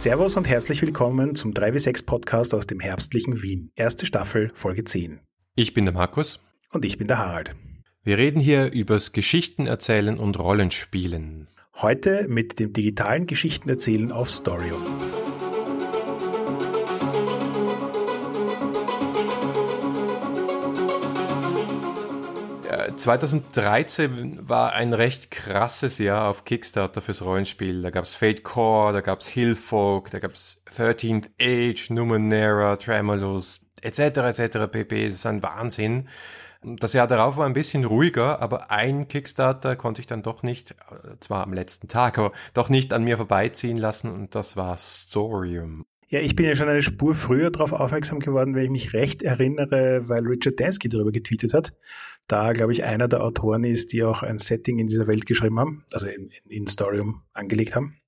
Servus und herzlich willkommen zum 3W6 Podcast aus dem herbstlichen Wien. Erste Staffel, Folge 10. Ich bin der Markus. Und ich bin der Harald. Wir reden hier übers Geschichtenerzählen und Rollenspielen. Heute mit dem digitalen Geschichtenerzählen auf Storium. 2013 war ein recht krasses Jahr auf Kickstarter fürs Rollenspiel. Da gab's Fate Core, da gab's Hillfolk, da gab's 13th Age, Numenera, Tremulous, etc. etc. pp. Das ist ein Wahnsinn. Das Jahr darauf war ein bisschen ruhiger, aber ein Kickstarter konnte ich dann doch nicht, äh, zwar am letzten Tag, aber doch nicht an mir vorbeiziehen lassen und das war Storium. Ja, ich bin ja schon eine Spur früher darauf aufmerksam geworden, wenn ich mich recht erinnere, weil Richard Dansky darüber getweetet hat. Da, glaube ich, einer der Autoren ist, die auch ein Setting in dieser Welt geschrieben haben, also in, in Storium angelegt haben.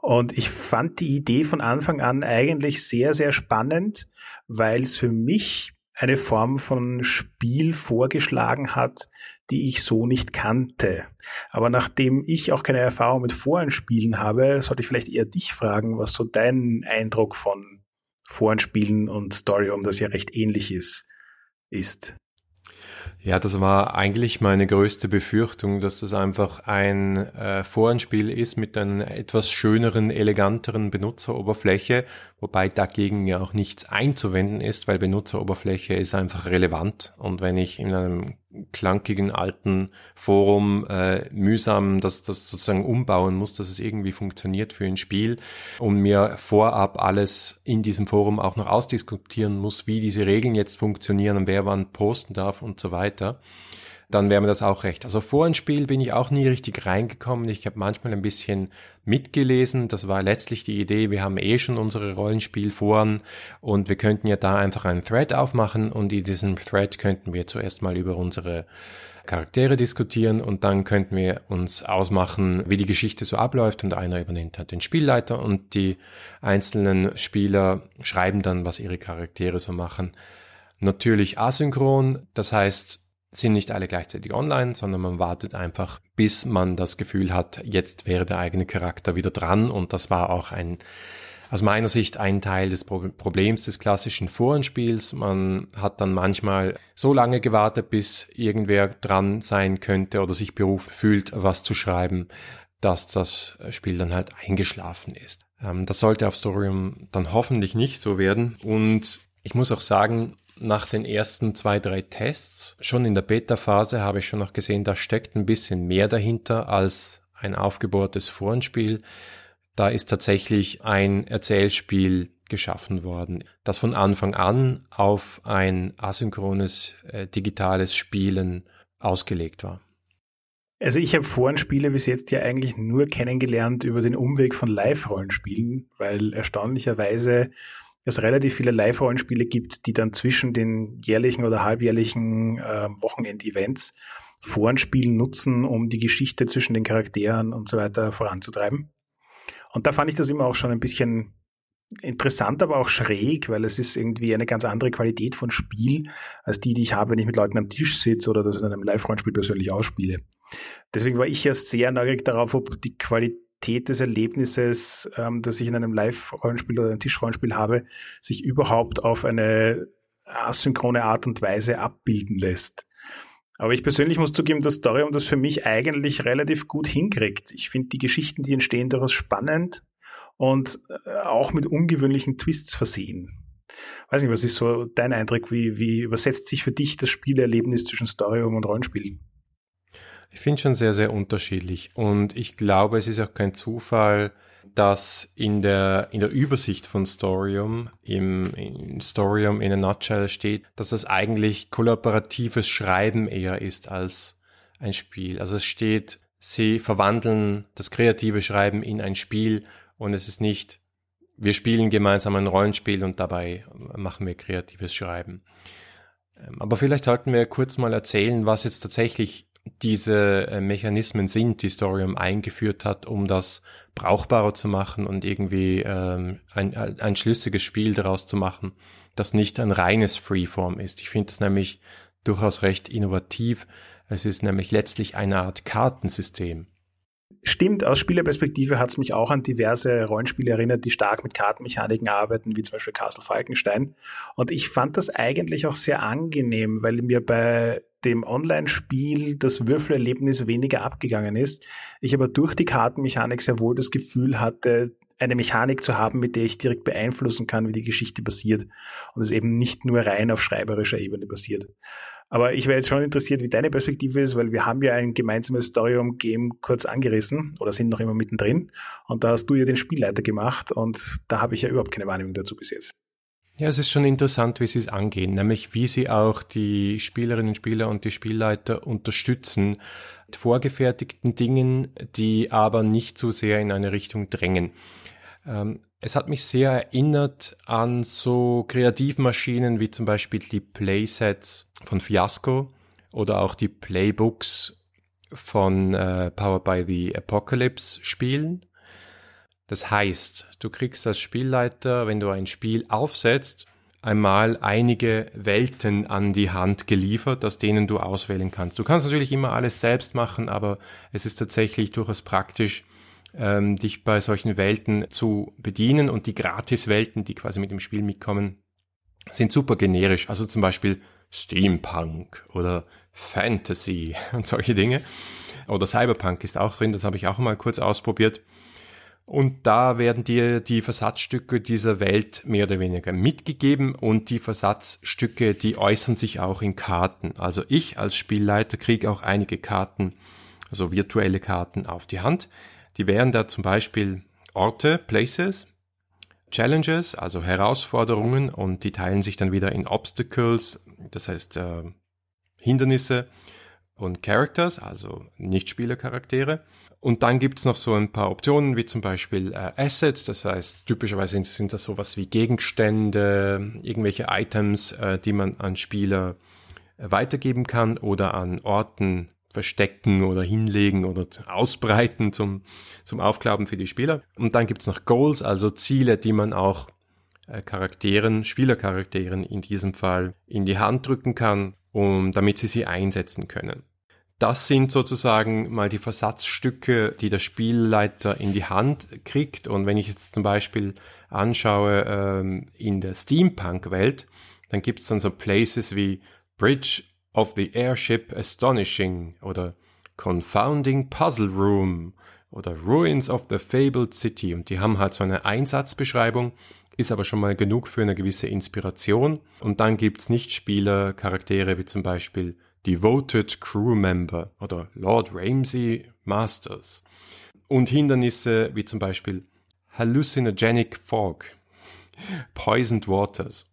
Und ich fand die Idee von Anfang an eigentlich sehr, sehr spannend, weil es für mich eine Form von Spiel vorgeschlagen hat, die ich so nicht kannte. Aber nachdem ich auch keine Erfahrung mit Voranspielen habe, sollte ich vielleicht eher dich fragen, was so dein Eindruck von Voranspielen und Story, um das ja recht ähnlich ist, ist. Ja, das war eigentlich meine größte Befürchtung, dass das einfach ein äh, Voranspiel ist mit einer etwas schöneren, eleganteren Benutzeroberfläche, wobei dagegen ja auch nichts einzuwenden ist, weil Benutzeroberfläche ist einfach relevant und wenn ich in einem klankigen alten Forum äh, mühsam das, das sozusagen umbauen muss, dass es irgendwie funktioniert für ein Spiel und mir vorab alles in diesem Forum auch noch ausdiskutieren muss, wie diese Regeln jetzt funktionieren und wer wann posten darf und so weiter dann wäre mir das auch recht. Also vor ein Spiel bin ich auch nie richtig reingekommen. Ich habe manchmal ein bisschen mitgelesen. Das war letztlich die Idee. Wir haben eh schon unsere Rollenspielforen und wir könnten ja da einfach einen Thread aufmachen und in diesem Thread könnten wir zuerst mal über unsere Charaktere diskutieren und dann könnten wir uns ausmachen, wie die Geschichte so abläuft und einer übernimmt halt den Spielleiter und die einzelnen Spieler schreiben dann, was ihre Charaktere so machen. Natürlich asynchron, das heißt, sind nicht alle gleichzeitig online, sondern man wartet einfach, bis man das Gefühl hat, jetzt wäre der eigene Charakter wieder dran. Und das war auch ein, aus meiner Sicht ein Teil des Problems des klassischen Forenspiels. Man hat dann manchmal so lange gewartet, bis irgendwer dran sein könnte oder sich berufen fühlt, was zu schreiben, dass das Spiel dann halt eingeschlafen ist. Ähm, das sollte auf Storium dann hoffentlich nicht so werden. Und ich muss auch sagen, nach den ersten zwei, drei Tests, schon in der Beta-Phase habe ich schon noch gesehen, da steckt ein bisschen mehr dahinter als ein aufgebohrtes Forenspiel. Da ist tatsächlich ein Erzählspiel geschaffen worden, das von Anfang an auf ein asynchrones äh, digitales Spielen ausgelegt war. Also ich habe Forenspiele bis jetzt ja eigentlich nur kennengelernt über den Umweg von Live-Rollenspielen, weil erstaunlicherweise es relativ viele Live-Rollenspiele gibt, die dann zwischen den jährlichen oder halbjährlichen äh, Wochenend-Events Forenspielen nutzen, um die Geschichte zwischen den Charakteren und so weiter voranzutreiben. Und da fand ich das immer auch schon ein bisschen interessant, aber auch schräg, weil es ist irgendwie eine ganz andere Qualität von Spiel als die, die ich habe, wenn ich mit Leuten am Tisch sitze oder das in einem Live-Rollenspiel persönlich ausspiele. Deswegen war ich ja sehr neugierig darauf, ob die Qualität Qualität des Erlebnisses, ähm, das ich in einem Live-Rollenspiel oder einem Tischrollenspiel habe, sich überhaupt auf eine asynchrone Art und Weise abbilden lässt. Aber ich persönlich muss zugeben, dass Storium das für mich eigentlich relativ gut hinkriegt. Ich finde die Geschichten, die entstehen, daraus spannend und äh, auch mit ungewöhnlichen Twists versehen. Weiß nicht, was ist so dein Eindruck? Wie, wie übersetzt sich für dich das Spielerlebnis zwischen Storium und Rollenspiel? Ich finde schon sehr, sehr unterschiedlich. Und ich glaube, es ist auch kein Zufall, dass in der, in der Übersicht von Storium, im, in Storium in a nutshell steht, dass das eigentlich kollaboratives Schreiben eher ist als ein Spiel. Also es steht, sie verwandeln das kreative Schreiben in ein Spiel und es ist nicht, wir spielen gemeinsam ein Rollenspiel und dabei machen wir kreatives Schreiben. Ähm, aber vielleicht sollten wir kurz mal erzählen, was jetzt tatsächlich diese äh, Mechanismen sind, die Storium eingeführt hat, um das brauchbarer zu machen und irgendwie ähm, ein, ein schlüssiges Spiel daraus zu machen, das nicht ein reines Freeform ist. Ich finde es nämlich durchaus recht innovativ. Es ist nämlich letztlich eine Art Kartensystem. stimmt, aus Spielerperspektive hat es mich auch an diverse Rollenspiele erinnert, die stark mit Kartenmechaniken arbeiten, wie zum Beispiel Castle Falkenstein. Und ich fand das eigentlich auch sehr angenehm, weil mir bei dem Online-Spiel das Würfelerlebnis weniger abgegangen ist. Ich aber durch die Kartenmechanik sehr wohl das Gefühl hatte, eine Mechanik zu haben, mit der ich direkt beeinflussen kann, wie die Geschichte passiert. Und es eben nicht nur rein auf schreiberischer Ebene passiert. Aber ich wäre jetzt schon interessiert, wie deine Perspektive ist, weil wir haben ja ein gemeinsames Storyum-Game kurz angerissen oder sind noch immer mittendrin. Und da hast du ja den Spielleiter gemacht und da habe ich ja überhaupt keine Wahrnehmung dazu bis jetzt. Ja, es ist schon interessant, wie sie es angehen, nämlich wie sie auch die Spielerinnen und Spieler und die Spielleiter unterstützen, mit vorgefertigten Dingen, die aber nicht so sehr in eine Richtung drängen. Ähm, es hat mich sehr erinnert an so Kreativmaschinen wie zum Beispiel die Playsets von Fiasco oder auch die Playbooks von äh, Powered by the Apocalypse Spielen. Das heißt, du kriegst als Spielleiter, wenn du ein Spiel aufsetzt, einmal einige Welten an die Hand geliefert, aus denen du auswählen kannst. Du kannst natürlich immer alles selbst machen, aber es ist tatsächlich durchaus praktisch, ähm, dich bei solchen Welten zu bedienen und die Gratis-Welten, die quasi mit dem Spiel mitkommen, sind super generisch. Also zum Beispiel Steampunk oder Fantasy und solche Dinge. Oder Cyberpunk ist auch drin, das habe ich auch mal kurz ausprobiert. Und da werden dir die Versatzstücke dieser Welt mehr oder weniger mitgegeben und die Versatzstücke, die äußern sich auch in Karten. Also ich als Spielleiter kriege auch einige Karten, also virtuelle Karten auf die Hand, die wären da zum Beispiel Orte, Places, Challenges, also Herausforderungen und die teilen sich dann wieder in Obstacles, das heißt äh, Hindernisse und Characters, also Nichtspielercharaktere. Und dann gibt's noch so ein paar Optionen, wie zum Beispiel äh, Assets, das heißt typischerweise sind, das sowas wie Gegenstände, irgendwelche Items, äh, die man an Spieler äh, weitergeben kann oder an Orten verstecken oder hinlegen oder ausbreiten zum, zum Aufklappen für die Spieler. Und dann gibt's noch Goals, also Ziele, die man auch äh, Charakteren, Spielercharakteren in diesem Fall in die Hand drücken kann, um, damit sie sie einsetzen können. Das sind sozusagen mal die Versatzstücke, die der Spielleiter in die Hand kriegt. Und wenn ich jetzt zum Beispiel anschaue ähm, in der Steampunk-Welt, dann gibt's dann so Places wie Bridge of the Airship Astonishing oder Confounding Puzzle Room oder Ruins of the Fabled City und die haben halt so eine Einsatzbeschreibung, ist aber schon mal genug für eine gewisse Inspiration und dann gibt's Nichtspieler-Charaktere wie zum Beispiel Devoted Crew Member oder Lord Ramsey Masters und Hindernisse wie zum Beispiel Hallucinogenic Fog, Poisoned Waters,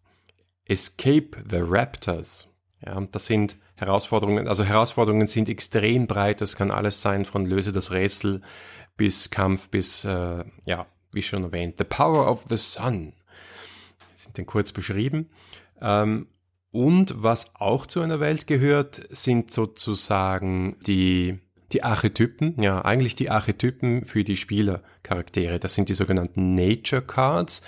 Escape the Raptors ja, das sind Herausforderungen, also Herausforderungen sind extrem breit. Das kann alles sein von löse das Rätsel bis Kampf bis, äh, ja, wie schon erwähnt, The Power of the Sun. Sind dann kurz beschrieben. Ähm, und was auch zu einer Welt gehört, sind sozusagen die, die Archetypen, ja, eigentlich die Archetypen für die Spielercharaktere. Das sind die sogenannten Nature Cards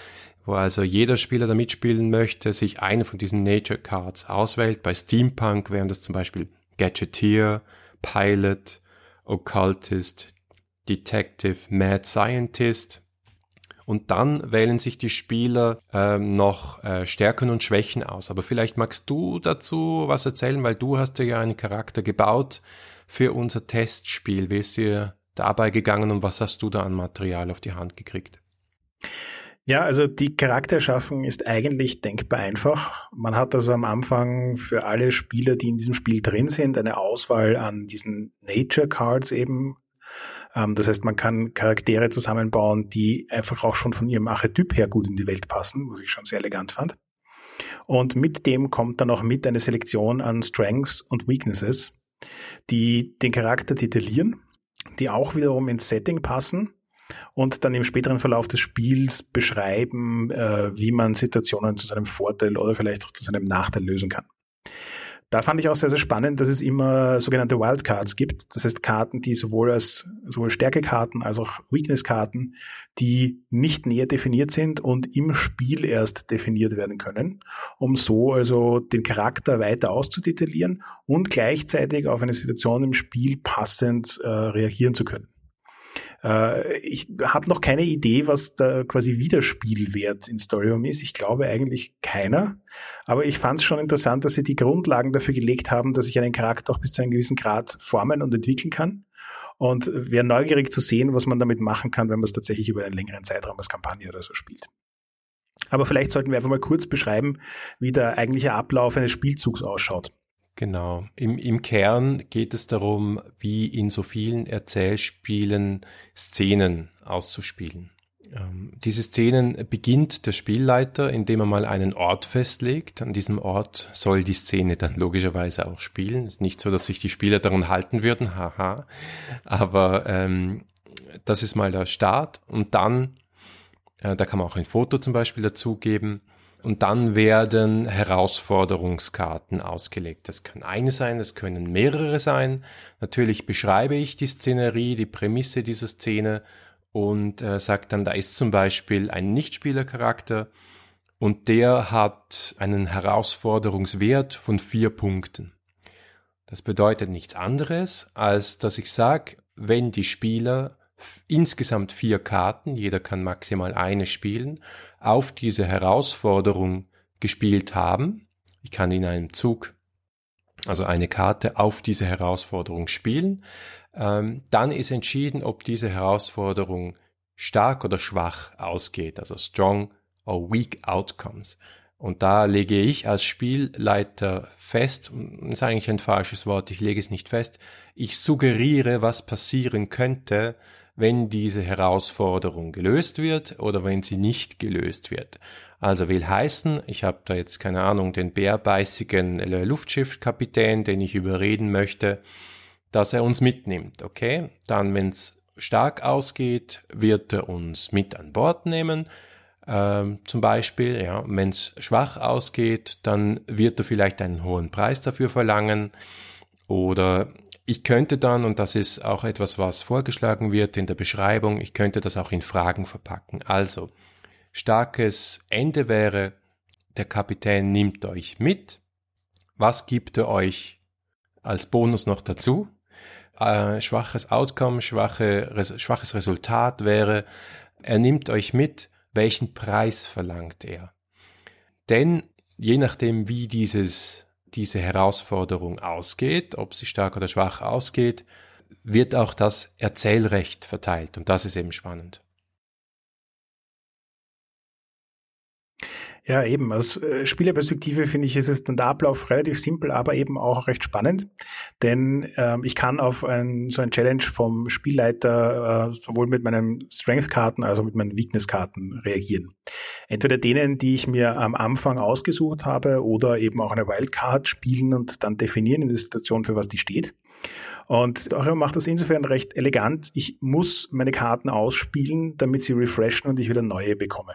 wo also jeder Spieler, der mitspielen möchte, sich eine von diesen Nature Cards auswählt. Bei Steampunk wären das zum Beispiel Gadgeteer, Pilot, Occultist, Detective, Mad Scientist. Und dann wählen sich die Spieler ähm, noch äh, Stärken und Schwächen aus. Aber vielleicht magst du dazu was erzählen, weil du hast ja einen Charakter gebaut für unser Testspiel. Wie ist dir dabei gegangen und was hast du da an Material auf die Hand gekriegt? Ja, also die Charakterschaffung ist eigentlich denkbar einfach. Man hat also am Anfang für alle Spieler, die in diesem Spiel drin sind, eine Auswahl an diesen Nature Cards eben. Ähm, das heißt, man kann Charaktere zusammenbauen, die einfach auch schon von ihrem Archetyp her gut in die Welt passen, was ich schon sehr elegant fand. Und mit dem kommt dann auch mit eine Selektion an Strengths und Weaknesses, die den Charakter detaillieren, die auch wiederum ins Setting passen und dann im späteren Verlauf des Spiels beschreiben, äh, wie man Situationen zu seinem Vorteil oder vielleicht auch zu seinem Nachteil lösen kann. Da fand ich auch sehr, sehr spannend, dass es immer sogenannte Wildcards gibt. Das heißt Karten, die sowohl als sowohl Stärkekarten als auch Weaknesskarten, die nicht näher definiert sind und im Spiel erst definiert werden können, um so also den Charakter weiter auszudetaillieren und gleichzeitig auf eine Situation im Spiel passend äh, reagieren zu können. Äh, ich habe noch keine Idee, was da quasi Wiederspielwert in Storyroom ist. Ich glaube eigentlich keiner. Aber ich fand es schon interessant, dass sie die Grundlagen dafür gelegt haben, dass ich einen Charakter auch bis zu einem gewissen Grad formen und entwickeln kann. Und wäre neugierig zu sehen, was man damit machen kann, wenn man es tatsächlich über einen längeren Zeitraum als Kampagne oder so spielt. Aber vielleicht sollten wir einfach mal kurz beschreiben, wie der eigentliche Ablauf eines Spielzugs ausschaut. Genau. Im, Im Kern geht es darum, wie in so vielen Erzählspielen Szenen auszuspielen. Ähm, diese Szenen beginnt der Spielleiter, indem er mal einen Ort festlegt. An diesem Ort soll die Szene dann logischerweise auch spielen. Es ist nicht so, dass sich die Spieler daran halten würden, haha. Aber ähm, das ist mal der Start. Und dann, äh, da kann man auch ein Foto zum Beispiel dazugeben und dann werden Herausforderungskarten ausgelegt. Das kann eine sein, das können mehrere sein. Natürlich beschreibe ich die Szenerie, die Prämisse dieser Szene und äh, sage dann, da ist zum Beispiel ein Nichtspielercharakter und der hat einen Herausforderungswert von vier Punkten. Das bedeutet nichts anderes, als dass ich sage, wenn die Spieler insgesamt vier Karten, jeder kann maximal eine spielen, auf diese Herausforderung gespielt haben. Ich kann in einem Zug also eine Karte auf diese Herausforderung spielen. Ähm, dann ist entschieden, ob diese Herausforderung stark oder schwach ausgeht, also strong or weak outcomes. Und da lege ich als Spielleiter fest, ist eigentlich ein falsches Wort, ich lege es nicht fest, ich suggeriere, was passieren könnte, wenn diese Herausforderung gelöst wird oder wenn sie nicht gelöst wird. Also will heißen, ich habe da jetzt keine Ahnung, den bärbeißigen Luftschiffkapitän, den ich überreden möchte, dass er uns mitnimmt. Okay, dann wenn es stark ausgeht, wird er uns mit an Bord nehmen. Ähm, zum Beispiel, ja, wenn es schwach ausgeht, dann wird er vielleicht einen hohen Preis dafür verlangen. Oder ich könnte dann, und das ist auch etwas, was vorgeschlagen wird in der Beschreibung, ich könnte das auch in Fragen verpacken. Also, starkes Ende wäre, der Kapitän nimmt euch mit. Was gibt er euch als Bonus noch dazu? Äh, schwaches Outcome, schwache, res, schwaches Resultat wäre, er nimmt euch mit, welchen Preis verlangt er? Denn je nachdem, wie dieses diese Herausforderung ausgeht, ob sie stark oder schwach ausgeht, wird auch das Erzählrecht verteilt. Und das ist eben spannend. Ja, eben. Aus äh, Spielerperspektive finde ich, ist es dann der Ablauf relativ simpel, aber eben auch recht spannend. Denn ähm, ich kann auf ein, so ein Challenge vom Spielleiter äh, sowohl mit meinen Strength-Karten als auch mit meinen Weakness-Karten reagieren. Entweder denen, die ich mir am Anfang ausgesucht habe, oder eben auch eine Wildcard spielen und dann definieren in der Situation, für was die steht. Und Dorian macht das insofern recht elegant. Ich muss meine Karten ausspielen, damit sie refreshen und ich wieder neue bekomme.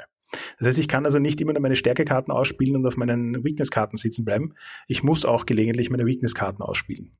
Das heißt, ich kann also nicht immer nur meine Stärkekarten ausspielen und auf meinen Weakness-Karten sitzen bleiben. Ich muss auch gelegentlich meine Weakness-Karten ausspielen.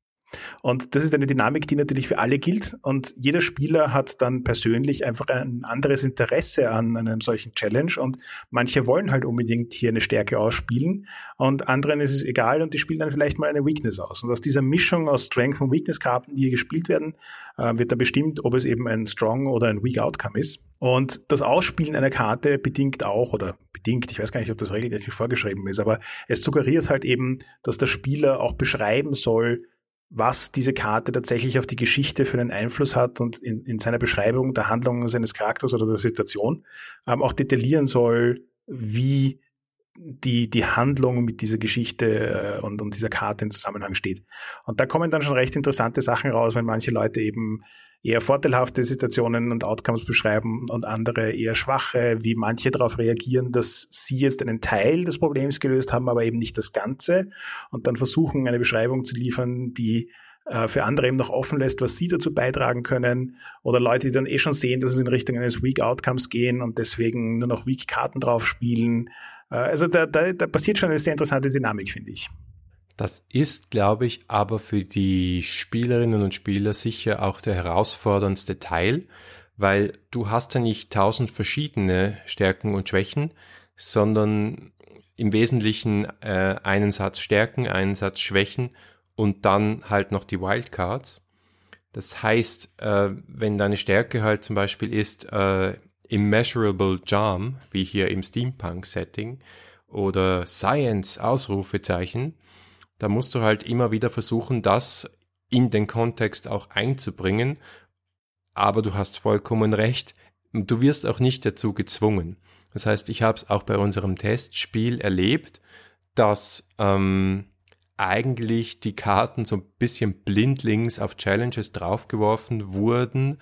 Und das ist eine Dynamik, die natürlich für alle gilt. Und jeder Spieler hat dann persönlich einfach ein anderes Interesse an einem solchen Challenge. Und manche wollen halt unbedingt hier eine Stärke ausspielen. Und anderen ist es egal und die spielen dann vielleicht mal eine Weakness aus. Und aus dieser Mischung aus Strength und Weakness-Karten, die hier gespielt werden, äh, wird da bestimmt, ob es eben ein Strong oder ein Weak Outcome ist. Und das Ausspielen einer Karte bedingt auch, oder bedingt, ich weiß gar nicht, ob das regeltechnisch vorgeschrieben ist, aber es suggeriert halt eben, dass der Spieler auch beschreiben soll, was diese Karte tatsächlich auf die Geschichte für einen Einfluss hat und in, in seiner Beschreibung der Handlung seines Charakters oder der Situation ähm, auch detaillieren soll, wie die, die Handlung mit dieser Geschichte äh, und, und dieser Karte in Zusammenhang steht. Und da kommen dann schon recht interessante Sachen raus, wenn manche Leute eben eher vorteilhafte Situationen und Outcomes beschreiben und andere eher schwache, wie manche darauf reagieren, dass sie jetzt einen Teil des Problems gelöst haben, aber eben nicht das Ganze und dann versuchen, eine Beschreibung zu liefern, die äh, für andere eben noch offen lässt, was sie dazu beitragen können oder Leute, die dann eh schon sehen, dass es in Richtung eines Weak Outcomes gehen und deswegen nur noch Weak Karten drauf spielen. Äh, also da, da, da passiert schon eine sehr interessante Dynamik, finde ich. Das ist, glaube ich, aber für die Spielerinnen und Spieler sicher auch der herausforderndste Teil, weil du hast ja nicht tausend verschiedene Stärken und Schwächen, sondern im Wesentlichen äh, einen Satz Stärken, einen Satz Schwächen und dann halt noch die Wildcards. Das heißt, äh, wenn deine Stärke halt zum Beispiel ist äh, Immeasurable Charm, wie hier im Steampunk-Setting, oder Science, Ausrufezeichen, da musst du halt immer wieder versuchen, das in den Kontext auch einzubringen. Aber du hast vollkommen recht, du wirst auch nicht dazu gezwungen. Das heißt, ich habe es auch bei unserem Testspiel erlebt, dass ähm, eigentlich die Karten so ein bisschen blindlings auf Challenges draufgeworfen wurden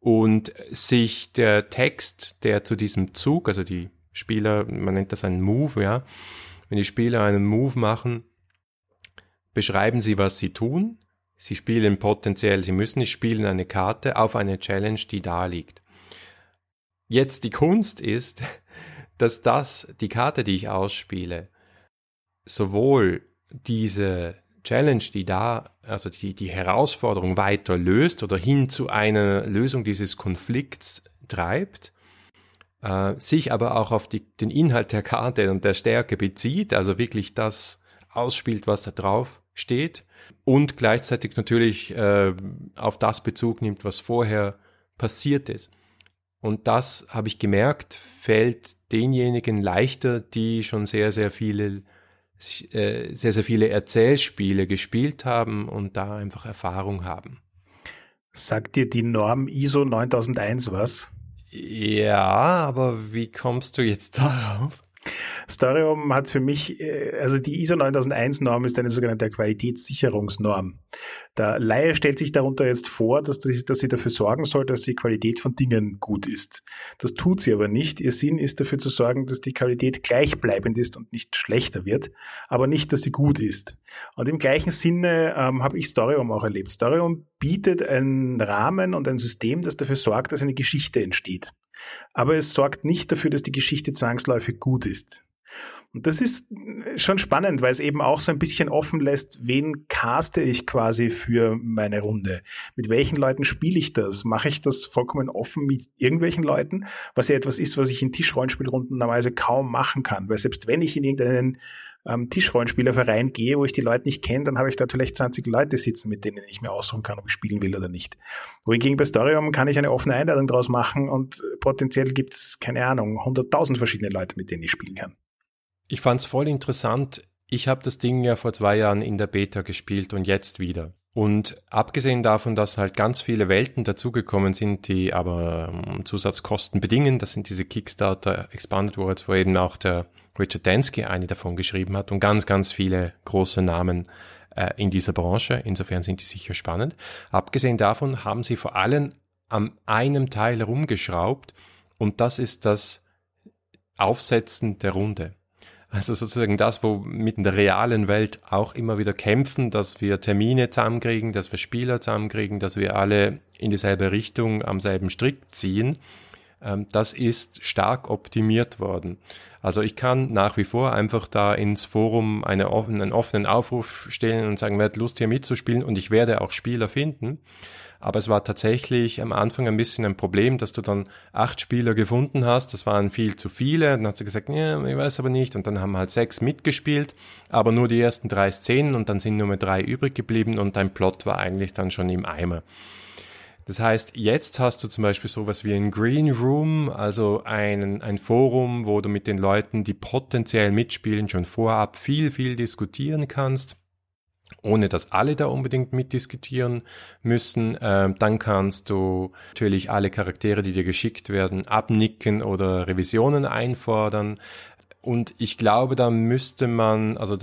und sich der Text, der zu diesem Zug, also die Spieler, man nennt das einen Move, ja, wenn die Spieler einen Move machen, beschreiben sie, was sie tun. Sie spielen potenziell, sie müssen nicht spielen eine Karte auf eine Challenge, die da liegt. Jetzt die Kunst ist, dass das, die Karte, die ich ausspiele, sowohl diese Challenge, die da, also die, die Herausforderung weiter löst oder hin zu einer Lösung dieses Konflikts treibt, äh, sich aber auch auf die, den Inhalt der Karte und der Stärke bezieht, also wirklich das ausspielt, was da drauf steht und gleichzeitig natürlich äh, auf das Bezug nimmt, was vorher passiert ist. Und das habe ich gemerkt, fällt denjenigen leichter, die schon sehr, sehr viele äh, sehr, sehr viele Erzählspiele gespielt haben und da einfach Erfahrung haben. Sagt dir die Norm ISO 9001 was? Ja, aber wie kommst du jetzt darauf? Storium hat für mich, äh, also die ISO 9001 Norm ist eine sogenannte Qualitätssicherungsnorm. Der Laie stellt sich darunter jetzt vor, dass, dass sie dafür sorgen soll, dass die Qualität von Dingen gut ist. Das tut sie aber nicht. Ihr Sinn ist dafür zu sorgen, dass die Qualität gleichbleibend ist und nicht schlechter wird, aber nicht, dass sie gut ist. Und im gleichen Sinne ähm, habe ich Storium auch erlebt. Storium bietet einen Rahmen und ein System, das dafür sorgt, dass eine Geschichte entsteht. Aber es sorgt nicht dafür, dass die Geschichte zwangsläufig gut ist. Und das ist schon spannend, weil es eben auch so ein bisschen offen lässt, wen caste ich quasi für meine Runde? Mit welchen Leuten spiele ich das? Mache ich das vollkommen offen mit irgendwelchen Leuten? Was ja etwas ist, was ich in Tischrollenspielrunden normalerweise kaum machen kann. Weil selbst wenn ich in irgendeinen ähm, Tischrollenspielerverein gehe, wo ich die Leute nicht kenne, dann habe ich da vielleicht 20 Leute sitzen, mit denen ich mir aussuchen kann, ob ich spielen will oder nicht. Wohingegen bei Storium kann ich eine offene Einladung draus machen und potenziell gibt es, keine Ahnung, 100.000 verschiedene Leute, mit denen ich spielen kann. Ich fand es voll interessant. Ich habe das Ding ja vor zwei Jahren in der Beta gespielt und jetzt wieder. Und abgesehen davon, dass halt ganz viele Welten dazugekommen sind, die aber ähm, Zusatzkosten bedingen, das sind diese Kickstarter Expanded Worlds, wo eben auch der Richard Dansky eine davon geschrieben hat und ganz, ganz viele große Namen äh, in dieser Branche. Insofern sind die sicher spannend. Abgesehen davon haben sie vor allem an einem Teil rumgeschraubt und das ist das Aufsetzen der Runde. Also sozusagen das, wo mit in der realen Welt auch immer wieder kämpfen, dass wir Termine zusammenkriegen, dass wir Spieler zusammenkriegen, dass wir alle in dieselbe Richtung am selben Strick ziehen. Ähm, das ist stark optimiert worden. Also ich kann nach wie vor einfach da ins Forum eine, einen offenen Aufruf stellen und sagen, wer hat Lust hier mitzuspielen und ich werde auch Spieler finden. Aber es war tatsächlich am Anfang ein bisschen ein Problem, dass du dann acht Spieler gefunden hast. Das waren viel zu viele. Dann hast du gesagt, ja, ich weiß aber nicht. Und dann haben halt sechs mitgespielt, aber nur die ersten drei Szenen und dann sind nur mehr drei übrig geblieben und dein Plot war eigentlich dann schon im Eimer. Das heißt, jetzt hast du zum Beispiel sowas wie ein Green Room, also ein, ein Forum, wo du mit den Leuten, die potenziell mitspielen, schon vorab viel, viel diskutieren kannst ohne dass alle da unbedingt mitdiskutieren müssen. Ähm, dann kannst du natürlich alle Charaktere, die dir geschickt werden, abnicken oder Revisionen einfordern. Und ich glaube, da müsste man, also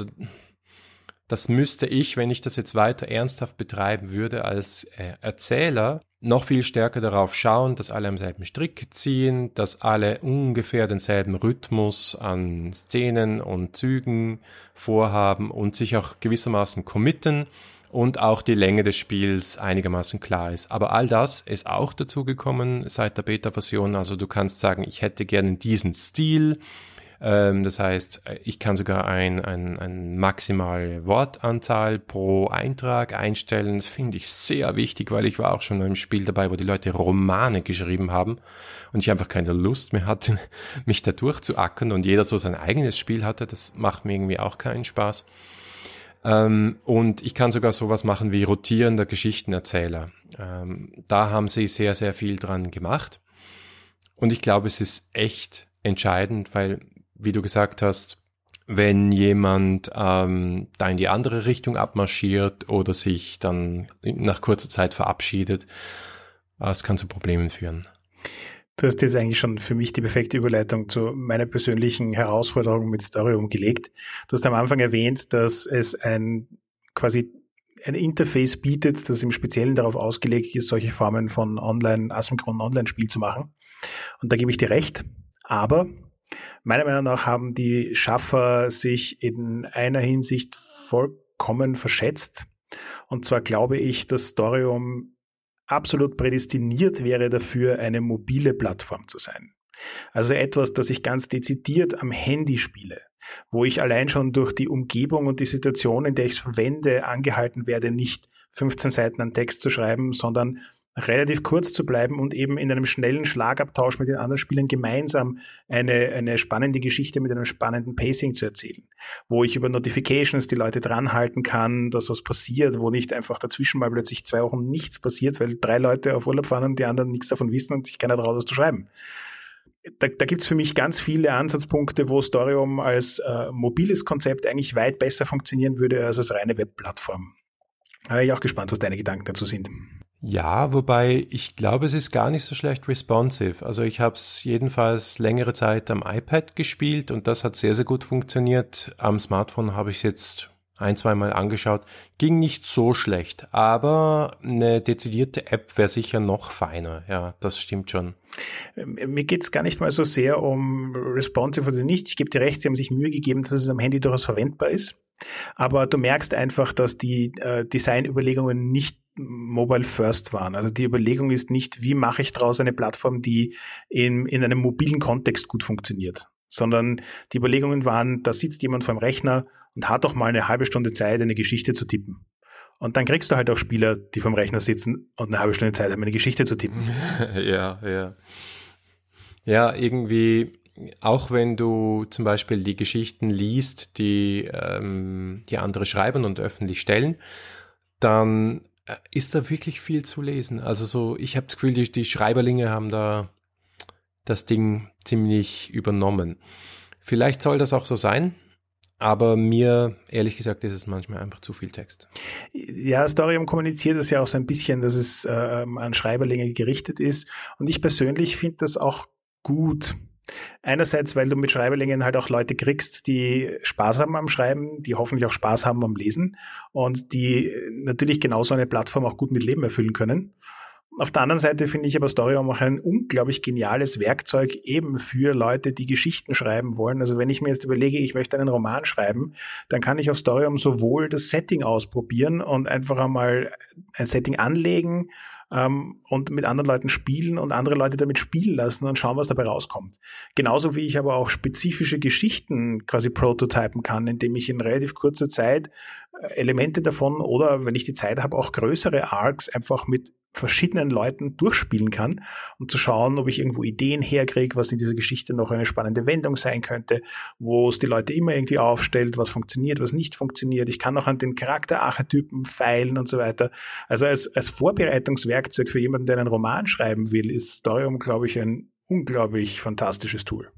das müsste ich, wenn ich das jetzt weiter ernsthaft betreiben würde, als äh, Erzähler noch viel stärker darauf schauen, dass alle am selben Strick ziehen, dass alle ungefähr denselben Rhythmus an Szenen und Zügen vorhaben und sich auch gewissermaßen committen und auch die Länge des Spiels einigermaßen klar ist. Aber all das ist auch dazu gekommen seit der Beta-Version. Also du kannst sagen, ich hätte gerne diesen Stil, ähm, das heißt, ich kann sogar ein, ein, ein maximale Wortanzahl pro Eintrag einstellen. Das finde ich sehr wichtig, weil ich war auch schon einem Spiel dabei, wo die Leute Romane geschrieben haben und ich einfach keine Lust mehr hatte, mich da durchzuackern und jeder so sein eigenes Spiel hatte. Das macht mir irgendwie auch keinen Spaß. Ähm, und ich kann sogar sowas machen wie rotierender Geschichtenerzähler. Ähm, da haben sie sehr, sehr viel dran gemacht. Und ich glaube, es ist echt entscheidend, weil, wie du gesagt hast, wenn jemand ähm, da in die andere Richtung abmarschiert oder sich dann nach kurzer Zeit verabschiedet, es kann zu Problemen führen. Du hast jetzt eigentlich schon für mich die perfekte Überleitung zu meiner persönlichen Herausforderung mit Storyum gelegt. Du hast am Anfang erwähnt, dass es ein quasi ein Interface bietet, das im Speziellen darauf ausgelegt ist, solche Formen von online, asynchronen Online-Spiel zu machen. Und da gebe ich dir recht. Aber meiner Meinung nach haben die Schaffer sich in einer Hinsicht vollkommen verschätzt. Und zwar glaube ich, dass Storium absolut prädestiniert wäre dafür, eine mobile Plattform zu sein. Also etwas, das ich ganz dezidiert am Handy spiele, wo ich allein schon durch die Umgebung und die Situation, in der ich es verwende, angehalten werde, nicht 15 Seiten an Text zu schreiben, sondern relativ kurz zu bleiben und eben in einem schnellen Schlagabtausch mit den anderen Spielern gemeinsam eine, eine spannende Geschichte mit einem spannenden Pacing zu erzählen, wo ich über Notifications die Leute dranhalten kann, dass was passiert, wo nicht einfach dazwischen mal plötzlich zwei Wochen nichts passiert, weil drei Leute auf Urlaub fahren und die anderen nichts davon wissen und sich keiner traut, was zu schreiben. Da, da gibt es für mich ganz viele Ansatzpunkte, wo Storium als äh, mobiles Konzept eigentlich weit besser funktionieren würde als als reine Webplattform. Da bin ich auch gespannt, was deine Gedanken dazu sind. Ja, wobei ich glaube, es ist gar nicht so schlecht responsive. Also ich habe es jedenfalls längere Zeit am iPad gespielt und das hat sehr, sehr gut funktioniert. Am Smartphone habe ich es jetzt ein, zwei Mal angeschaut. Ging nicht so schlecht, aber eine dezidierte App wäre sicher noch feiner. Ja, das stimmt schon. Mir geht es gar nicht mal so sehr um responsive oder nicht. Ich gebe dir recht, sie haben sich Mühe gegeben, dass es am Handy durchaus verwendbar ist. Aber du merkst einfach, dass die äh, Designüberlegungen nicht mobile first waren. Also die Überlegung ist nicht, wie mache ich daraus eine Plattform, die in, in einem mobilen Kontext gut funktioniert, sondern die Überlegungen waren, da sitzt jemand vor dem Rechner und hat doch mal eine halbe Stunde Zeit, eine Geschichte zu tippen. Und dann kriegst du halt auch Spieler, die vom Rechner sitzen und eine halbe Stunde Zeit haben, eine Geschichte zu tippen. ja, ja. Ja, irgendwie auch wenn du zum Beispiel die Geschichten liest, die, ähm, die andere schreiben und öffentlich stellen, dann äh, ist da wirklich viel zu lesen. Also so, ich habe das Gefühl, die, die Schreiberlinge haben da das Ding ziemlich übernommen. Vielleicht soll das auch so sein, aber mir, ehrlich gesagt, ist es manchmal einfach zu viel Text. Ja, Storium kommuniziert es ja auch so ein bisschen, dass es äh, an Schreiberlinge gerichtet ist. Und ich persönlich finde das auch gut. Einerseits, weil du mit Schreiberlingen halt auch Leute kriegst, die Spaß haben am Schreiben, die hoffentlich auch Spaß haben am Lesen und die natürlich genauso eine Plattform auch gut mit Leben erfüllen können. Auf der anderen Seite finde ich aber Storyom auch ein unglaublich geniales Werkzeug eben für Leute, die Geschichten schreiben wollen. Also wenn ich mir jetzt überlege, ich möchte einen Roman schreiben, dann kann ich auf Storyom sowohl das Setting ausprobieren und einfach einmal ein Setting anlegen ähm, und mit anderen Leuten spielen und andere Leute damit spielen lassen und schauen, was dabei rauskommt. Genauso wie ich aber auch spezifische Geschichten quasi prototypen kann, indem ich in relativ kurzer Zeit äh, Elemente davon oder wenn ich die Zeit habe, auch größere Arcs einfach mit verschiedenen Leuten durchspielen kann, um zu schauen, ob ich irgendwo Ideen herkriege, was in dieser Geschichte noch eine spannende Wendung sein könnte, wo es die Leute immer irgendwie aufstellt, was funktioniert, was nicht funktioniert. Ich kann auch an den Charakterarchetypen feilen und so weiter. Also als, als Vorbereitungswerkzeug für jemanden, der einen Roman schreiben will, ist Storium, glaube ich, ein unglaublich fantastisches Tool.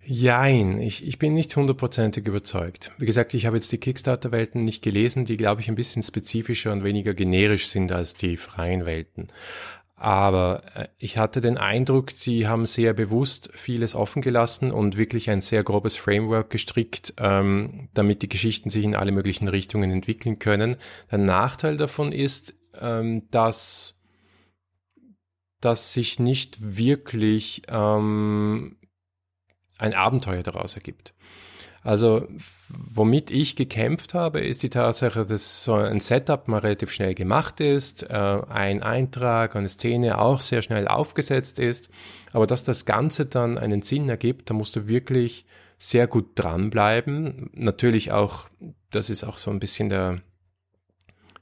Jein, ich, ich bin nicht hundertprozentig überzeugt. Wie gesagt, ich habe jetzt die Kickstarter-Welten nicht gelesen, die, glaube ich, ein bisschen spezifischer und weniger generisch sind als die freien Welten. Aber äh, ich hatte den Eindruck, sie haben sehr bewusst vieles offen gelassen und wirklich ein sehr grobes Framework gestrickt, ähm, damit die Geschichten sich in alle möglichen Richtungen entwickeln können. Der Nachteil davon ist, ähm, dass, dass sich nicht wirklich ähm, ein Abenteuer daraus ergibt. Also, womit ich gekämpft habe, ist die Tatsache, dass so ein Setup mal relativ schnell gemacht ist, äh, ein Eintrag, eine Szene auch sehr schnell aufgesetzt ist, aber dass das Ganze dann einen Sinn ergibt, da musst du wirklich sehr gut dranbleiben. Natürlich auch, das ist auch so ein bisschen der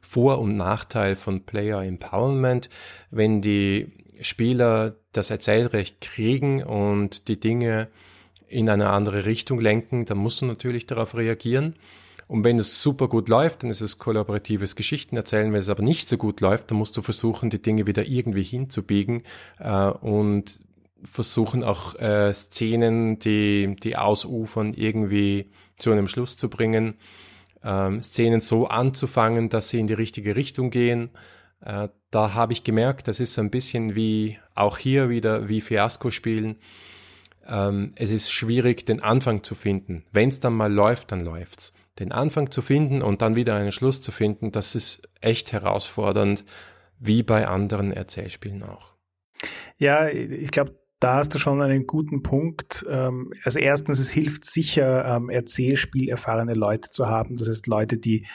Vor- und Nachteil von Player Empowerment, wenn die Spieler das Erzählrecht kriegen und die Dinge in eine andere Richtung lenken, dann musst du natürlich darauf reagieren. Und wenn es super gut läuft, dann ist es kollaboratives Geschichten erzählen. Wenn es aber nicht so gut läuft, dann musst du versuchen, die Dinge wieder irgendwie hinzubiegen äh, und versuchen auch äh, Szenen, die, die ausufern, irgendwie zu einem Schluss zu bringen. Ähm, Szenen so anzufangen, dass sie in die richtige Richtung gehen. Äh, da habe ich gemerkt, das ist ein bisschen wie auch hier wieder wie Fiasko spielen. Ähm, es ist schwierig, den Anfang zu finden. Wenn es dann mal läuft, dann läuft's den Anfang zu finden und dann wieder einen Schluss zu finden, das ist echt herausfordernd, wie bei anderen Erzählspielen auch. Ja, ich glaube, da hast du schon einen guten Punkt. Ähm, also erstens, es hilft sicher, ähm, Erzählspiel erfahrene Leute zu haben. Das heißt, Leute, die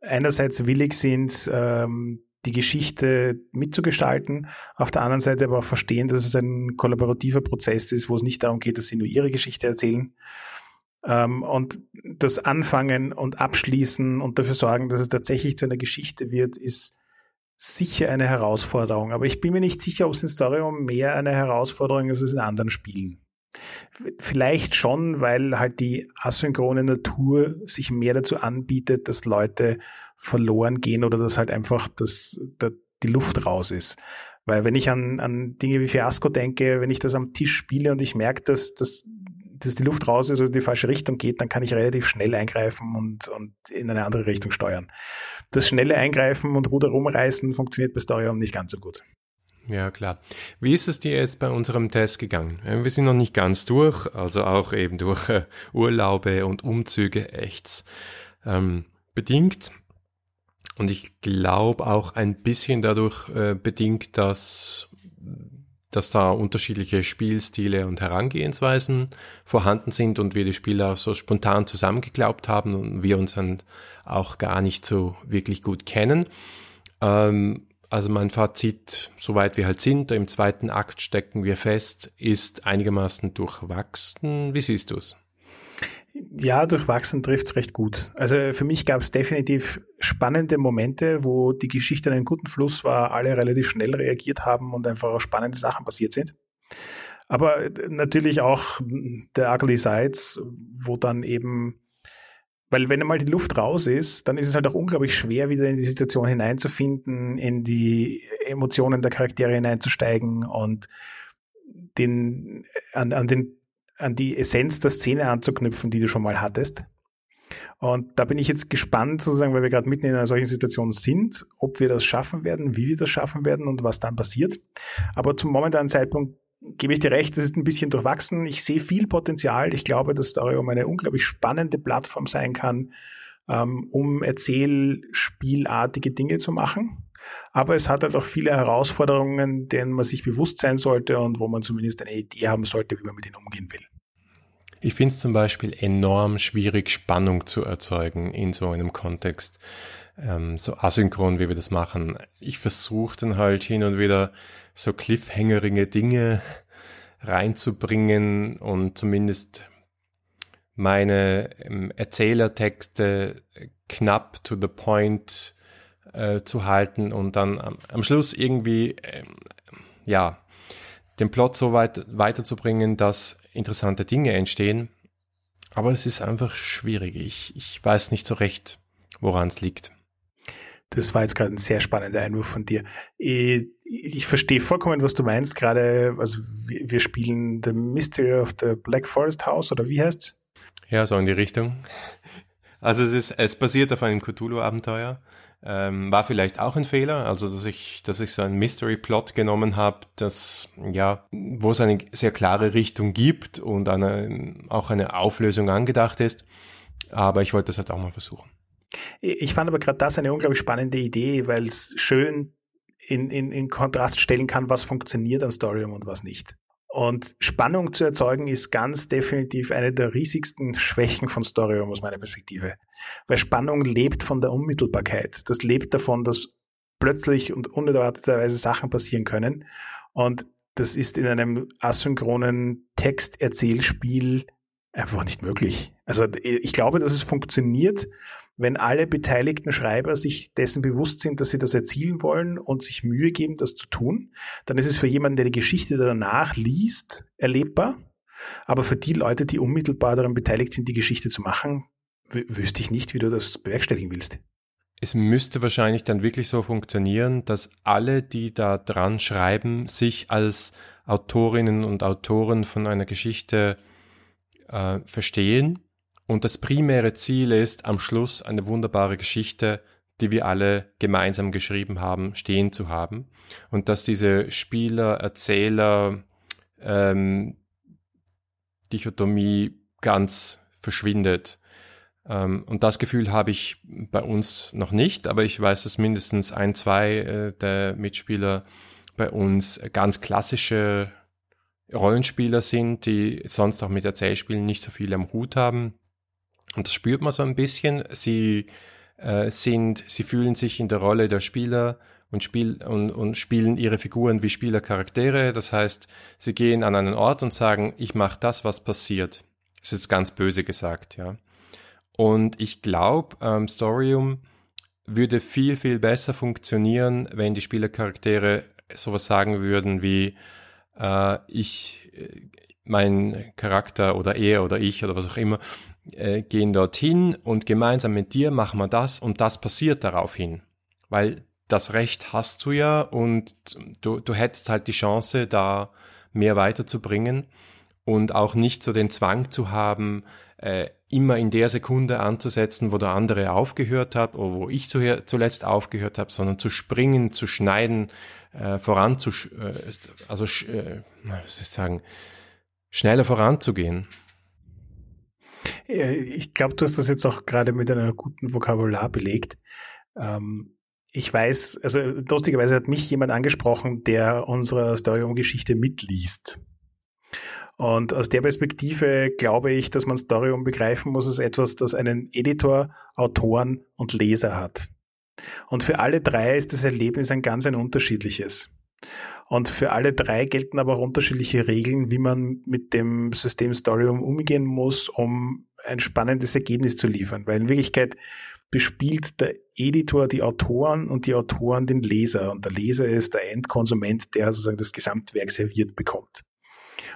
einerseits willig sind, ähm, die Geschichte mitzugestalten, auf der anderen Seite aber auch verstehen, dass es ein kollaborativer Prozess ist, wo es nicht darum geht, dass sie nur ihre Geschichte erzählen, ähm, und das Anfangen und Abschließen und dafür sorgen, dass es tatsächlich zu einer Geschichte wird, ist sicher eine Herausforderung. Aber ich bin mir nicht sicher, ob es in Storyum mehr eine Herausforderung ist als in anderen Spielen. Vielleicht schon, weil halt die asynchrone Natur sich mehr dazu anbietet, dass Leute verloren gehen oder dass halt einfach das, das, die Luft raus ist. Weil wenn ich an, an Dinge wie Fiasco denke, wenn ich das am Tisch spiele und ich merke, dass, dass dass die Luft raus ist, also in die falsche Richtung geht, dann kann ich relativ schnell eingreifen und, und in eine andere Richtung steuern. Das schnelle Eingreifen und Ruder rumreißen funktioniert bei Storyhome nicht ganz so gut. Ja, klar. Wie ist es dir jetzt bei unserem Test gegangen? Wir sind noch nicht ganz durch, also auch eben durch äh, Urlaube und Umzüge echt ähm, bedingt. Und ich glaube auch ein bisschen dadurch äh, bedingt, dass dass da unterschiedliche Spielstile und Herangehensweisen vorhanden sind und wir die Spieler so spontan zusammengeglaubt haben und wir uns dann auch gar nicht so wirklich gut kennen. Ähm, also mein Fazit, soweit wir halt sind, im zweiten Akt stecken wir fest, ist einigermaßen durchwachsen. Wie siehst du es? Ja, durchwachsen trifft's recht gut. Also für mich gab es definitiv spannende Momente, wo die Geschichte in einem guten Fluss war, alle relativ schnell reagiert haben und einfach spannende Sachen passiert sind. Aber natürlich auch der Ugly Sides, wo dann eben, weil wenn einmal die Luft raus ist, dann ist es halt auch unglaublich schwer, wieder in die Situation hineinzufinden, in die Emotionen der Charaktere hineinzusteigen und den, an, an den an die Essenz der Szene anzuknüpfen, die du schon mal hattest. Und da bin ich jetzt gespannt, sozusagen, weil wir gerade mitten in einer solchen Situation sind, ob wir das schaffen werden, wie wir das schaffen werden und was dann passiert. Aber zum momentanen Zeitpunkt gebe ich dir recht, das ist ein bisschen durchwachsen. Ich sehe viel Potenzial. Ich glaube, dass Storyum eine unglaublich spannende Plattform sein kann, ähm, um erzählspielartige Dinge zu machen. Aber es hat halt auch viele Herausforderungen, denen man sich bewusst sein sollte und wo man zumindest eine Idee haben sollte, wie man mit ihnen umgehen will. Ich finde es zum Beispiel enorm schwierig, Spannung zu erzeugen in so einem Kontext, ähm, so asynchron, wie wir das machen. Ich versuche dann halt hin und wieder so cliffhangeringe Dinge reinzubringen und zumindest meine ähm, Erzählertexte knapp to the point äh, zu halten und dann am, am Schluss irgendwie, äh, ja, den Plot so weit weiterzubringen, dass interessante Dinge entstehen. Aber es ist einfach schwierig. Ich, ich weiß nicht so recht, woran es liegt. Das war jetzt gerade ein sehr spannender Einwurf von dir. Ich, ich verstehe vollkommen, was du meinst. Gerade, also wir spielen The Mystery of the Black Forest House oder wie heißt's? Ja, so in die Richtung. Also es ist, es basiert auf einem Cthulhu-Abenteuer ähm, war vielleicht auch ein Fehler, also dass ich, dass ich so einen Mystery-Plot genommen habe, das ja, wo es eine sehr klare Richtung gibt und eine, auch eine Auflösung angedacht ist. Aber ich wollte das halt auch mal versuchen. Ich fand aber gerade das eine unglaublich spannende Idee, weil es schön in, in, in Kontrast stellen kann, was funktioniert an Storyum und was nicht. Und Spannung zu erzeugen ist ganz definitiv eine der riesigsten Schwächen von Storyum aus meiner Perspektive. Weil Spannung lebt von der Unmittelbarkeit. Das lebt davon, dass plötzlich und unerwarteterweise Sachen passieren können. Und das ist in einem asynchronen Texterzählspiel einfach nicht möglich. Also ich glaube, dass es funktioniert, wenn alle beteiligten Schreiber sich dessen bewusst sind, dass sie das erzielen wollen und sich Mühe geben, das zu tun, dann ist es für jemanden, der die Geschichte danach liest, erlebbar. Aber für die Leute, die unmittelbar daran beteiligt sind, die Geschichte zu machen, wüsste ich nicht, wie du das bewerkstelligen willst. Es müsste wahrscheinlich dann wirklich so funktionieren, dass alle, die da dran schreiben, sich als Autorinnen und Autoren von einer Geschichte äh, verstehen. Und das primäre Ziel ist, am Schluss eine wunderbare Geschichte, die wir alle gemeinsam geschrieben haben, stehen zu haben. Und dass diese Spieler, Erzähler, ähm, Dichotomie ganz verschwindet. Ähm, und das Gefühl habe ich bei uns noch nicht, aber ich weiß, dass mindestens ein, zwei äh, der Mitspieler bei uns ganz klassische Rollenspieler sind, die sonst auch mit Erzählspielen nicht so viel am Hut haben. Und das spürt man so ein bisschen. Sie äh, sind, sie fühlen sich in der Rolle der Spieler und, spiel, und, und spielen ihre Figuren wie Spielercharaktere. Das heißt, sie gehen an einen Ort und sagen, ich mache das, was passiert. Das ist jetzt ganz böse gesagt, ja. Und ich glaube, ähm, Storium würde viel, viel besser funktionieren, wenn die Spielercharaktere sowas sagen würden wie, äh, ich, äh, mein Charakter oder er oder ich oder was auch immer, äh, gehen dorthin und gemeinsam mit dir machen wir das und das passiert daraufhin. Weil das Recht hast du ja und du, du hättest halt die Chance, da mehr weiterzubringen und auch nicht so den Zwang zu haben, äh, immer in der Sekunde anzusetzen, wo der andere aufgehört hat oder wo ich zuletzt aufgehört habe, sondern zu springen, zu schneiden, äh, voranzu, äh, also äh, was soll ich sagen, schneller voranzugehen. Ich glaube, du hast das jetzt auch gerade mit einer guten Vokabular belegt. Ähm, ich weiß, also lustigerweise hat mich jemand angesprochen, der unsere Story-Geschichte mitliest. Und aus der Perspektive glaube ich, dass man Storyum begreifen muss als etwas, das einen Editor, Autoren und Leser hat. Und für alle drei ist das Erlebnis ein ganz ein unterschiedliches. Und für alle drei gelten aber auch unterschiedliche Regeln, wie man mit dem System Storyum umgehen muss, um ein spannendes Ergebnis zu liefern. Weil in Wirklichkeit bespielt der Editor die Autoren und die Autoren den Leser. Und der Leser ist der Endkonsument, der sozusagen das Gesamtwerk serviert bekommt.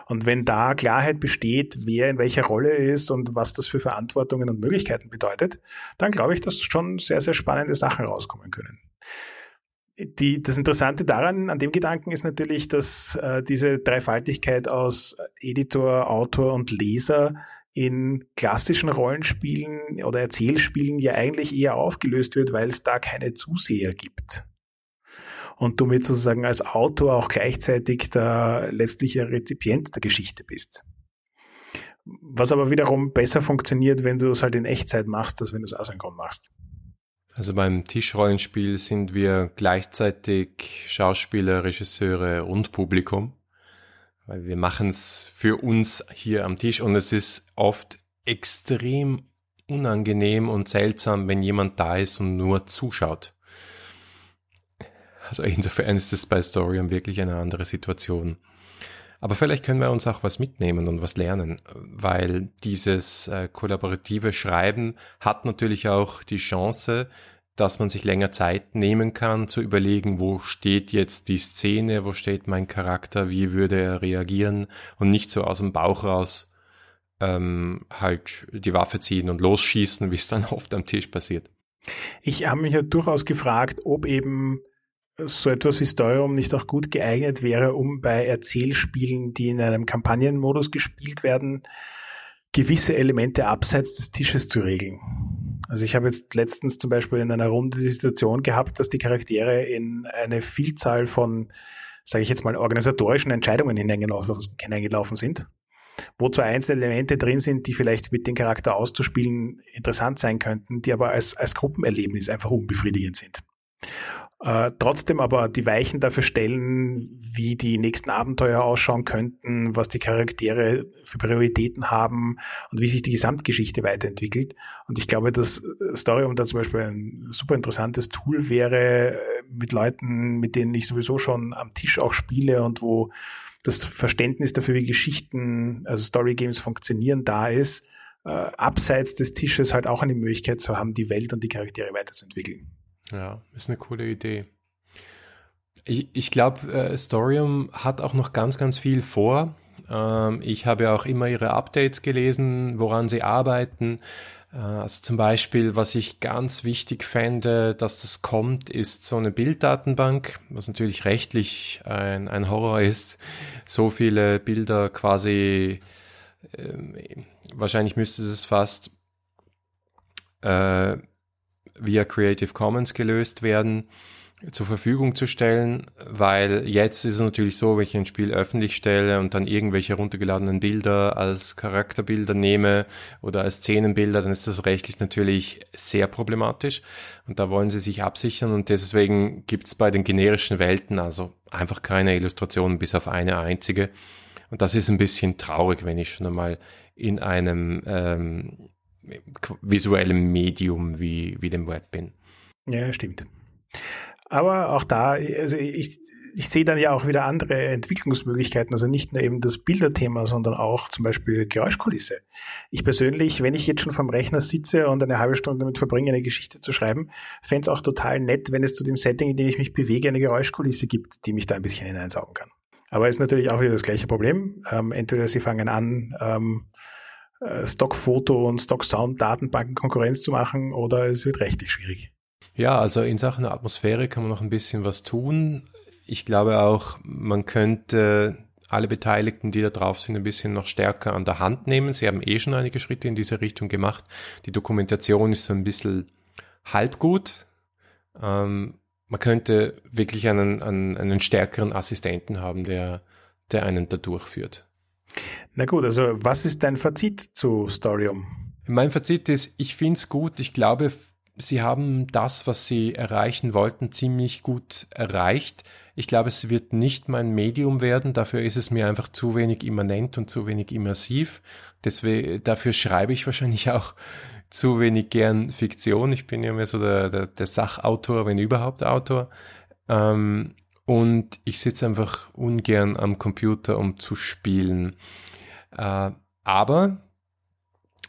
Und wenn da Klarheit besteht, wer in welcher Rolle ist und was das für Verantwortungen und Möglichkeiten bedeutet, dann glaube ich, dass schon sehr, sehr spannende Sachen rauskommen können. Die, das Interessante daran, an dem Gedanken ist natürlich, dass äh, diese Dreifaltigkeit aus Editor, Autor und Leser in klassischen Rollenspielen oder Erzählspielen ja eigentlich eher aufgelöst wird, weil es da keine Zuseher gibt und du mit sozusagen als Autor auch gleichzeitig der letztliche Rezipient der Geschichte bist. Was aber wiederum besser funktioniert, wenn du es halt in Echtzeit machst, als wenn du es asynchron machst. Also beim Tischrollenspiel sind wir gleichzeitig Schauspieler, Regisseure und Publikum, weil wir machen es für uns hier am Tisch und es ist oft extrem unangenehm und seltsam, wenn jemand da ist und nur zuschaut. Also insofern ist es bei Storium wirklich eine andere Situation. Aber vielleicht können wir uns auch was mitnehmen und was lernen, weil dieses äh, kollaborative Schreiben hat natürlich auch die Chance, dass man sich länger Zeit nehmen kann, zu überlegen, wo steht jetzt die Szene, wo steht mein Charakter, wie würde er reagieren und nicht so aus dem Bauch raus ähm, halt die Waffe ziehen und losschießen, wie es dann oft am Tisch passiert. Ich habe mich ja durchaus gefragt, ob eben so etwas wie Steuerung nicht auch gut geeignet wäre, um bei Erzählspielen, die in einem Kampagnenmodus gespielt werden, gewisse Elemente abseits des Tisches zu regeln. Also ich habe jetzt letztens zum Beispiel in einer Runde die Situation gehabt, dass die Charaktere in eine Vielzahl von, sage ich jetzt mal, organisatorischen Entscheidungen hineingelaufen sind, wo zwar einzelne Elemente drin sind, die vielleicht mit dem Charakter auszuspielen interessant sein könnten, die aber als, als Gruppenerlebnis einfach unbefriedigend sind äh, trotzdem aber die Weichen dafür stellen, wie die nächsten Abenteuer ausschauen könnten, was die Charaktere für Prioritäten haben und wie sich die Gesamtgeschichte weiterentwickelt. Und ich glaube, dass Storyum da zum Beispiel ein super interessantes Tool wäre, äh, mit Leuten, mit denen ich sowieso schon am Tisch auch spiele und wo das Verständnis dafür, wie Geschichten, also Story Games funktionieren, da ist, äh, abseits des Tisches halt auch eine Möglichkeit zu haben, die Welt und die Charaktere weiterzuentwickeln. Ja, ist eine coole Idee. Ich, ich glaube, äh, Storium hat auch noch ganz, ganz viel vor. Ähm, ich habe ja auch immer ihre Updates gelesen, woran sie arbeiten. Äh, also zum Beispiel, was ich ganz wichtig fände, dass das kommt, ist so eine Bilddatenbank, was natürlich rechtlich ein, ein Horror ist. So viele Bilder quasi, äh, wahrscheinlich müsste es fast äh, via Creative Commons gelöst werden zur Verfügung zu stellen, weil jetzt ist es natürlich so, wenn ich ein Spiel öffentlich stelle und dann irgendwelche runtergeladenen Bilder als Charakterbilder nehme oder als Szenenbilder, dann ist das rechtlich natürlich sehr problematisch und da wollen sie sich absichern und deswegen gibt es bei den generischen Welten also einfach keine Illustrationen bis auf eine einzige. Und das ist ein bisschen traurig, wenn ich schon einmal in einem ähm, visuellen Medium wie, wie dem Web bin. Ja, stimmt. Aber auch da, also ich, ich sehe dann ja auch wieder andere Entwicklungsmöglichkeiten, also nicht nur eben das Bilderthema, sondern auch zum Beispiel Geräuschkulisse. Ich persönlich, wenn ich jetzt schon vom Rechner sitze und eine halbe Stunde damit verbringe, eine Geschichte zu schreiben, fände es auch total nett, wenn es zu dem Setting, in dem ich mich bewege, eine Geräuschkulisse gibt, die mich da ein bisschen hineinsaugen kann. Aber ist natürlich auch wieder das gleiche Problem. Ähm, entweder sie fangen an, ähm, äh, Stockfoto und Stock-Sound-Datenbanken Konkurrenz zu machen, oder es wird rechtlich schwierig. Ja, also in Sachen Atmosphäre kann man noch ein bisschen was tun. Ich glaube auch, man könnte alle Beteiligten, die da drauf sind, ein bisschen noch stärker an der Hand nehmen. Sie haben eh schon einige Schritte in diese Richtung gemacht. Die Dokumentation ist so ein bisschen halb gut. Ähm, man könnte wirklich einen, einen, einen stärkeren Assistenten haben, der, der einen da durchführt. Na gut, also was ist dein Fazit zu Storium? Mein Fazit ist, ich finde es gut. Ich glaube, sie haben das, was sie erreichen wollten, ziemlich gut erreicht. Ich glaube, es wird nicht mein Medium werden. Dafür ist es mir einfach zu wenig immanent und zu wenig immersiv. Deswegen, dafür schreibe ich wahrscheinlich auch zu wenig gern Fiktion. Ich bin ja mehr so der, der, der Sachautor, wenn überhaupt Autor. Ähm, und ich sitze einfach ungern am Computer, um zu spielen. Äh, aber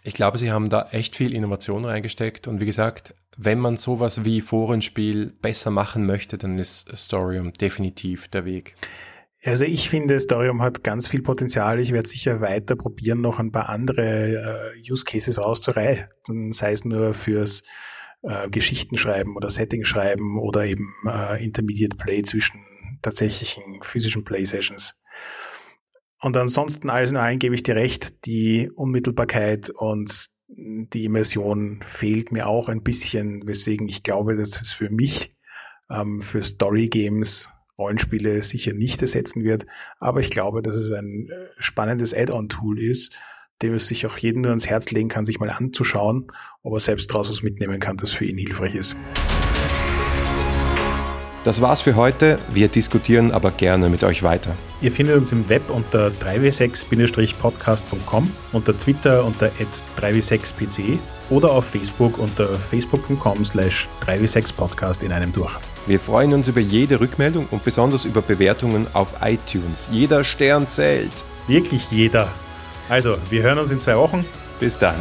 ich glaube, sie haben da echt viel Innovation reingesteckt und wie gesagt, wenn man sowas wie Forenspiel besser machen möchte, dann ist Storium definitiv der Weg. Also ich finde, Storium hat ganz viel Potenzial. Ich werde sicher weiter probieren, noch ein paar andere äh, Use Cases auszureihen, sei es nur fürs äh, Geschichtenschreiben oder Setting schreiben oder eben äh, Intermediate Play zwischen tatsächlichen physischen Play Sessions. Und ansonsten alles in allem gebe ich dir recht, die Unmittelbarkeit und die Immersion fehlt mir auch ein bisschen, weswegen ich glaube, dass es für mich, ähm, für Story Games, Rollenspiele sicher nicht ersetzen wird. Aber ich glaube, dass es ein äh, spannendes Add-on-Tool ist, dem es sich auch jedem nur ans Herz legen kann, sich mal anzuschauen, ob er selbst daraus was mitnehmen kann, das für ihn hilfreich ist. Das war's für heute. Wir diskutieren aber gerne mit euch weiter. Ihr findet uns im Web unter 3w6-podcast.com, unter Twitter unter 3w6pc oder auf Facebook unter facebook.com slash 3w6podcast in einem durch. Wir freuen uns über jede Rückmeldung und besonders über Bewertungen auf iTunes. Jeder Stern zählt. Wirklich jeder. Also, wir hören uns in zwei Wochen. Bis dann.